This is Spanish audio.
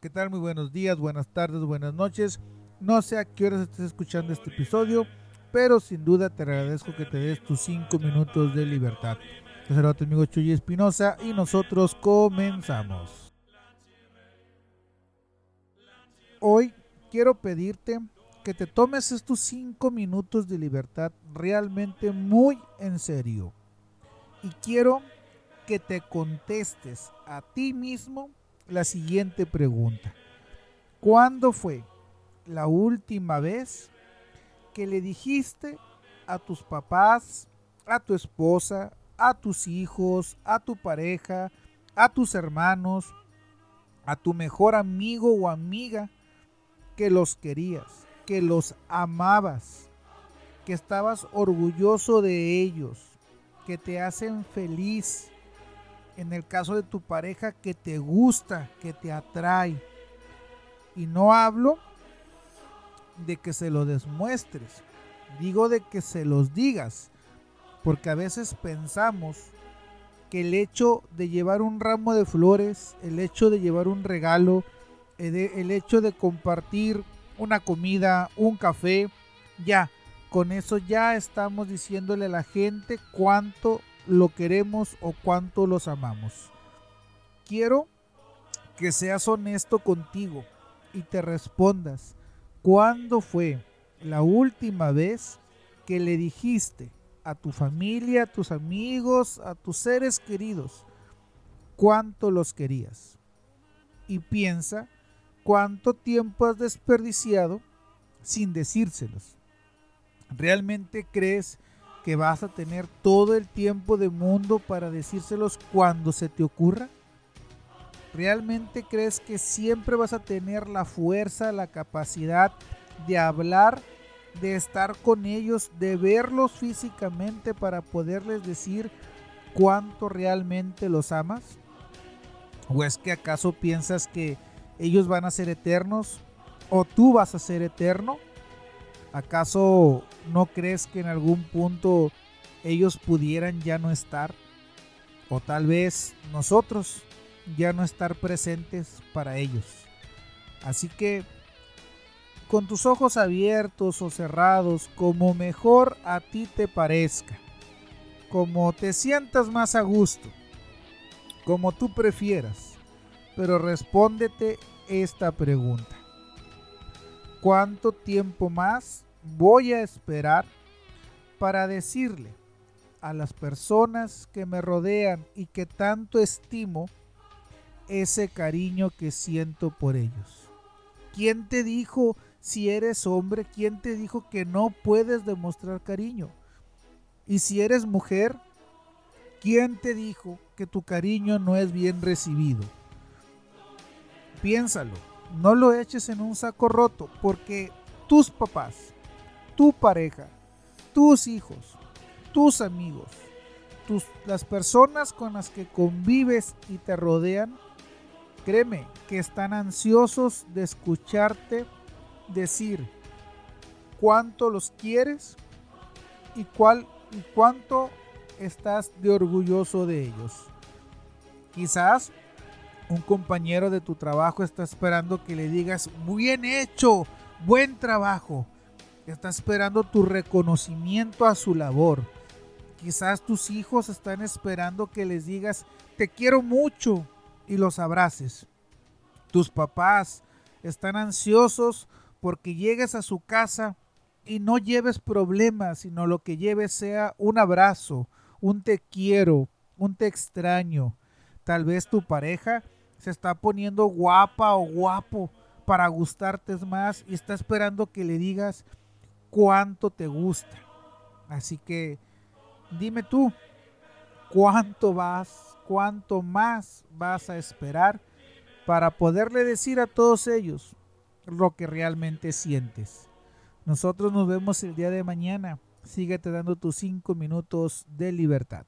¿Qué tal? Muy buenos días, buenas tardes, buenas noches. No sé a qué horas estés escuchando este episodio, pero sin duda te agradezco que te des tus 5 minutos de libertad. Yo soy tu amigo Chuy Espinosa y nosotros comenzamos. Hoy quiero pedirte que te tomes estos 5 minutos de libertad realmente muy en serio. Y quiero que te contestes a ti mismo la siguiente pregunta. ¿Cuándo fue la última vez que le dijiste a tus papás, a tu esposa, a tus hijos, a tu pareja, a tus hermanos, a tu mejor amigo o amiga que los querías, que los amabas, que estabas orgulloso de ellos, que te hacen feliz, en el caso de tu pareja que te gusta, que te atrae. Y no hablo de que se lo demuestres, digo de que se los digas, porque a veces pensamos que el hecho de llevar un ramo de flores, el hecho de llevar un regalo, el hecho de compartir una comida, un café, ya, con eso ya estamos diciéndole a la gente cuánto lo queremos o cuánto los amamos. Quiero que seas honesto contigo y te respondas, ¿cuándo fue la última vez que le dijiste a tu familia, a tus amigos, a tus seres queridos, cuánto los querías? Y piensa cuánto tiempo has desperdiciado sin decírselos. ¿Realmente crees que vas a tener todo el tiempo del mundo para decírselos cuando se te ocurra? ¿Realmente crees que siempre vas a tener la fuerza, la capacidad de hablar, de estar con ellos, de verlos físicamente para poderles decir cuánto realmente los amas? ¿O es que acaso piensas que ellos van a ser eternos o tú vas a ser eterno? ¿Acaso no crees que en algún punto ellos pudieran ya no estar? O tal vez nosotros ya no estar presentes para ellos. Así que con tus ojos abiertos o cerrados, como mejor a ti te parezca, como te sientas más a gusto, como tú prefieras, pero respóndete esta pregunta. ¿Cuánto tiempo más voy a esperar para decirle a las personas que me rodean y que tanto estimo ese cariño que siento por ellos? ¿Quién te dijo si eres hombre? ¿Quién te dijo que no puedes demostrar cariño? Y si eres mujer, ¿quién te dijo que tu cariño no es bien recibido? Piénsalo no lo eches en un saco roto, porque tus papás, tu pareja, tus hijos, tus amigos, tus, las personas con las que convives y te rodean, créeme que están ansiosos de escucharte decir cuánto los quieres y, cuál, y cuánto estás de orgulloso de ellos. Quizás un compañero de tu trabajo está esperando que le digas, bien hecho, buen trabajo. Está esperando tu reconocimiento a su labor. Quizás tus hijos están esperando que les digas, te quiero mucho y los abraces. Tus papás están ansiosos porque llegues a su casa y no lleves problemas, sino lo que lleves sea un abrazo, un te quiero, un te extraño. Tal vez tu pareja se está poniendo guapa o guapo para gustarte más y está esperando que le digas cuánto te gusta. Así que dime tú, ¿cuánto vas, cuánto más vas a esperar para poderle decir a todos ellos lo que realmente sientes? Nosotros nos vemos el día de mañana. Síguete dando tus cinco minutos de libertad.